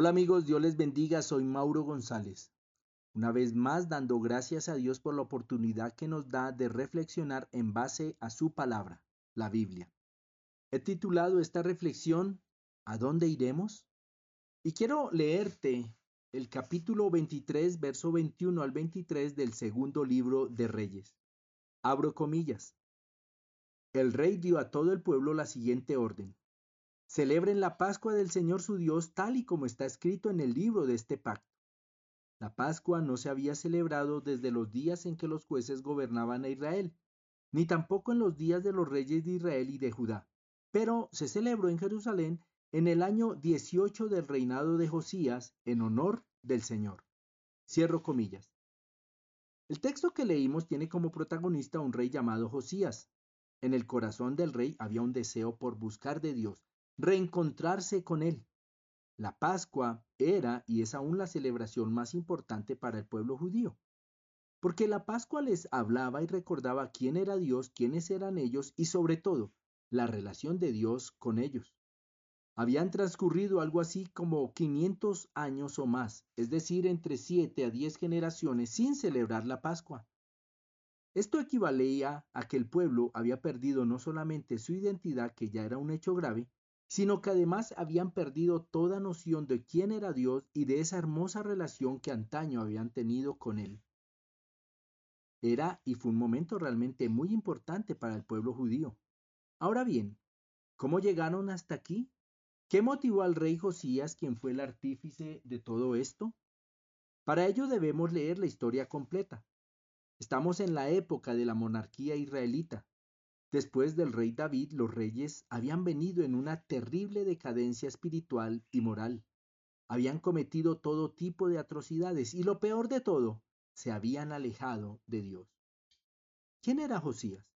Hola amigos, Dios les bendiga, soy Mauro González. Una vez más dando gracias a Dios por la oportunidad que nos da de reflexionar en base a su palabra, la Biblia. He titulado esta reflexión ¿A dónde iremos? Y quiero leerte el capítulo 23, verso 21 al 23 del segundo libro de Reyes. Abro comillas. El rey dio a todo el pueblo la siguiente orden. Celebren la Pascua del Señor su Dios tal y como está escrito en el libro de este pacto. La Pascua no se había celebrado desde los días en que los jueces gobernaban a Israel, ni tampoco en los días de los reyes de Israel y de Judá, pero se celebró en Jerusalén en el año 18 del reinado de Josías en honor del Señor. Cierro comillas. El texto que leímos tiene como protagonista a un rey llamado Josías. En el corazón del rey había un deseo por buscar de Dios, reencontrarse con Él. La Pascua era y es aún la celebración más importante para el pueblo judío, porque la Pascua les hablaba y recordaba quién era Dios, quiénes eran ellos y sobre todo la relación de Dios con ellos. Habían transcurrido algo así como 500 años o más, es decir, entre 7 a 10 generaciones sin celebrar la Pascua. Esto equivalía a que el pueblo había perdido no solamente su identidad, que ya era un hecho grave, sino que además habían perdido toda noción de quién era Dios y de esa hermosa relación que antaño habían tenido con Él. Era y fue un momento realmente muy importante para el pueblo judío. Ahora bien, ¿cómo llegaron hasta aquí? ¿Qué motivó al rey Josías, quien fue el artífice de todo esto? Para ello debemos leer la historia completa. Estamos en la época de la monarquía israelita, Después del rey David, los reyes habían venido en una terrible decadencia espiritual y moral. Habían cometido todo tipo de atrocidades y lo peor de todo, se habían alejado de Dios. ¿Quién era Josías?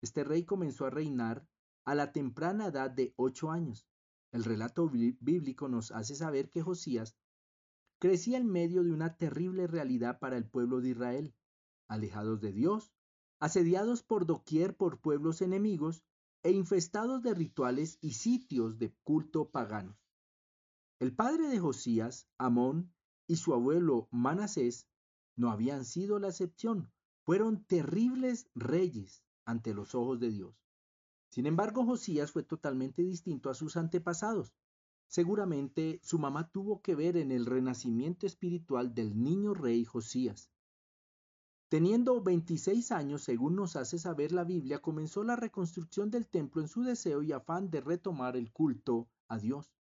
Este rey comenzó a reinar a la temprana edad de ocho años. El relato bíblico nos hace saber que Josías crecía en medio de una terrible realidad para el pueblo de Israel, alejados de Dios, asediados por doquier por pueblos enemigos e infestados de rituales y sitios de culto paganos. El padre de Josías, Amón, y su abuelo Manasés no habían sido la excepción, fueron terribles reyes ante los ojos de Dios. Sin embargo, Josías fue totalmente distinto a sus antepasados. Seguramente su mamá tuvo que ver en el renacimiento espiritual del niño rey Josías. Teniendo 26 años, según nos hace saber la Biblia, comenzó la reconstrucción del templo en su deseo y afán de retomar el culto a Dios.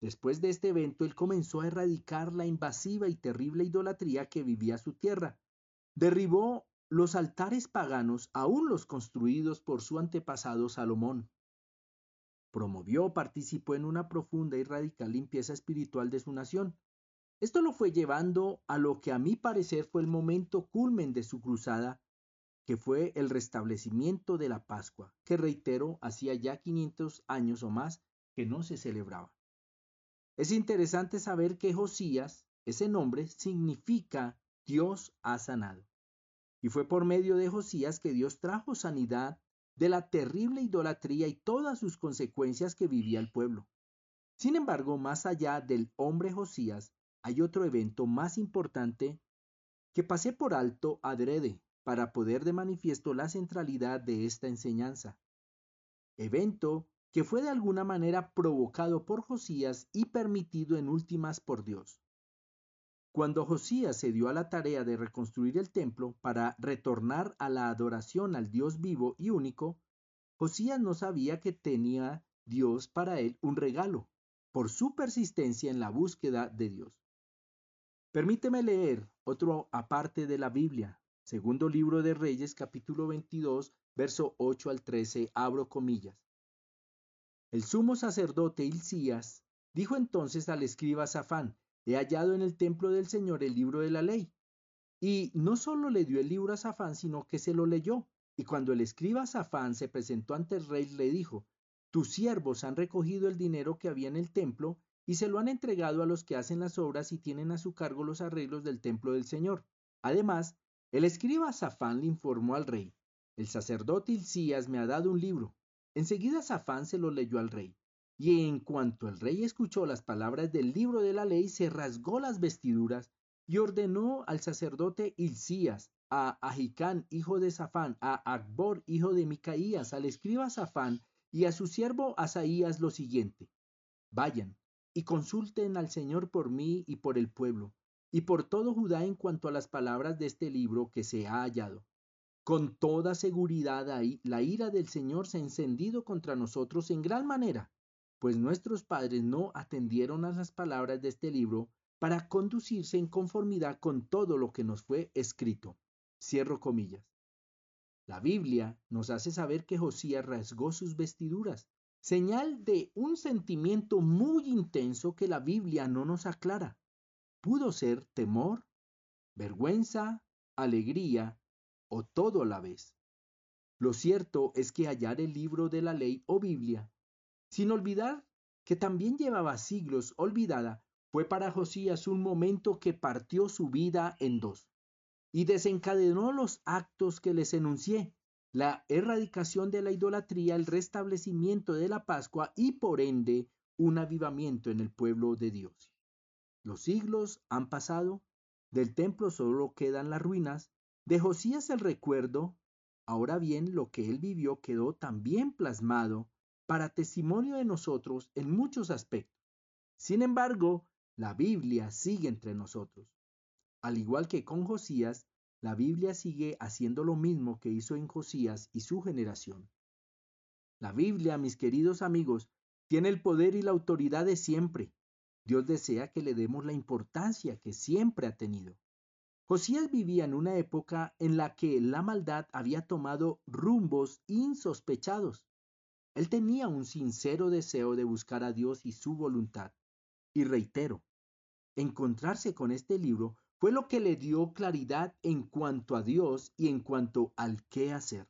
Después de este evento, él comenzó a erradicar la invasiva y terrible idolatría que vivía su tierra. Derribó los altares paganos, aún los construidos por su antepasado Salomón. Promovió, participó en una profunda y radical limpieza espiritual de su nación. Esto lo fue llevando a lo que a mi parecer fue el momento culmen de su cruzada, que fue el restablecimiento de la Pascua, que reitero, hacía ya 500 años o más que no se celebraba. Es interesante saber que Josías, ese nombre, significa Dios ha sanado. Y fue por medio de Josías que Dios trajo sanidad de la terrible idolatría y todas sus consecuencias que vivía el pueblo. Sin embargo, más allá del hombre Josías, hay otro evento más importante que pasé por alto adrede para poder de manifiesto la centralidad de esta enseñanza. Evento que fue de alguna manera provocado por Josías y permitido en últimas por Dios. Cuando Josías se dio a la tarea de reconstruir el templo para retornar a la adoración al Dios vivo y único, Josías no sabía que tenía Dios para él un regalo, por su persistencia en la búsqueda de Dios. Permíteme leer otro aparte de la Biblia, segundo libro de Reyes, capítulo 22, verso 8 al 13, abro comillas. El sumo sacerdote Hilcías dijo entonces al escriba Safán, he hallado en el templo del Señor el libro de la ley. Y no solo le dio el libro a Safán, sino que se lo leyó. Y cuando el escriba Safán se presentó ante el rey, le dijo, tus siervos han recogido el dinero que había en el templo y se lo han entregado a los que hacen las obras y tienen a su cargo los arreglos del templo del Señor. Además, el escriba Safán le informó al rey, el sacerdote Hilcías me ha dado un libro. Enseguida Safán se lo leyó al rey, Y en cuanto el rey escuchó las palabras del libro de la ley, se rasgó las vestiduras y ordenó al sacerdote Hilcías, a Ahicán, hijo de Safán, a Akbor, hijo de Micaías, al escriba Safán y a su siervo Asaías lo siguiente: Vayan y consulten al Señor por mí y por el pueblo, y por todo Judá en cuanto a las palabras de este libro que se ha hallado. Con toda seguridad la ira del Señor se ha encendido contra nosotros en gran manera, pues nuestros padres no atendieron a las palabras de este libro para conducirse en conformidad con todo lo que nos fue escrito. Cierro comillas. La Biblia nos hace saber que Josías rasgó sus vestiduras, señal de un sentimiento muy intenso que la Biblia no nos aclara. Pudo ser temor, vergüenza, alegría o todo a la vez. Lo cierto es que hallar el libro de la ley o Biblia, sin olvidar que también llevaba siglos olvidada, fue para Josías un momento que partió su vida en dos y desencadenó los actos que les enuncié, la erradicación de la idolatría, el restablecimiento de la Pascua y por ende un avivamiento en el pueblo de Dios. Los siglos han pasado, del templo solo quedan las ruinas, de Josías el recuerdo, ahora bien lo que él vivió quedó también plasmado para testimonio de nosotros en muchos aspectos. Sin embargo, la Biblia sigue entre nosotros. Al igual que con Josías, la Biblia sigue haciendo lo mismo que hizo en Josías y su generación. La Biblia, mis queridos amigos, tiene el poder y la autoridad de siempre. Dios desea que le demos la importancia que siempre ha tenido. Josías vivía en una época en la que la maldad había tomado rumbos insospechados. Él tenía un sincero deseo de buscar a Dios y su voluntad. Y reitero, encontrarse con este libro fue lo que le dio claridad en cuanto a Dios y en cuanto al qué hacer.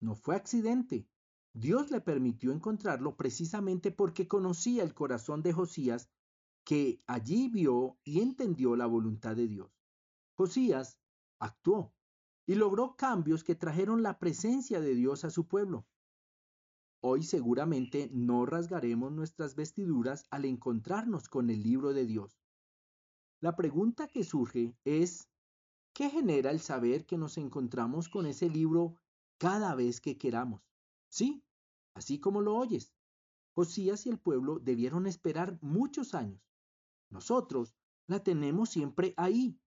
No fue accidente. Dios le permitió encontrarlo precisamente porque conocía el corazón de Josías, que allí vio y entendió la voluntad de Dios. Josías actuó y logró cambios que trajeron la presencia de Dios a su pueblo. Hoy seguramente no rasgaremos nuestras vestiduras al encontrarnos con el libro de Dios. La pregunta que surge es, ¿qué genera el saber que nos encontramos con ese libro cada vez que queramos? Sí, así como lo oyes. Josías y el pueblo debieron esperar muchos años. Nosotros la tenemos siempre ahí.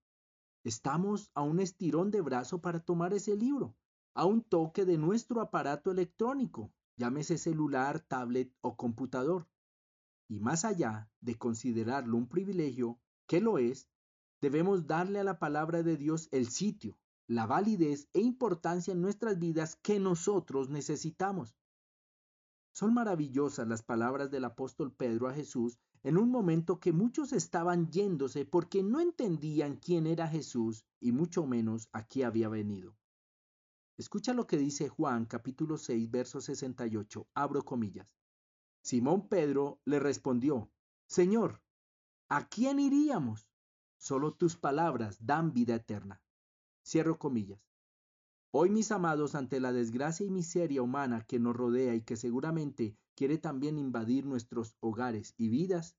Estamos a un estirón de brazo para tomar ese libro, a un toque de nuestro aparato electrónico, llámese celular, tablet o computador. Y más allá de considerarlo un privilegio, que lo es, debemos darle a la palabra de Dios el sitio, la validez e importancia en nuestras vidas que nosotros necesitamos. Son maravillosas las palabras del apóstol Pedro a Jesús en un momento que muchos estaban yéndose porque no entendían quién era Jesús y mucho menos a qué había venido. Escucha lo que dice Juan capítulo 6, verso 68. Abro comillas. Simón Pedro le respondió, Señor, ¿a quién iríamos? Solo tus palabras dan vida eterna. Cierro comillas. Hoy, mis amados, ante la desgracia y miseria humana que nos rodea y que seguramente quiere también invadir nuestros hogares y vidas,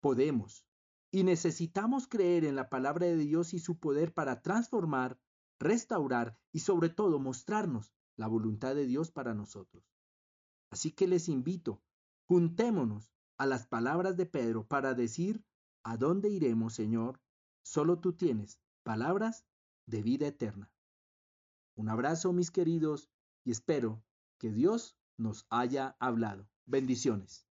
podemos y necesitamos creer en la palabra de Dios y su poder para transformar, restaurar y sobre todo mostrarnos la voluntad de Dios para nosotros. Así que les invito, juntémonos a las palabras de Pedro para decir, ¿a dónde iremos, Señor? Solo tú tienes palabras de vida eterna. Un abrazo, mis queridos, y espero que Dios nos haya hablado. Bendiciones.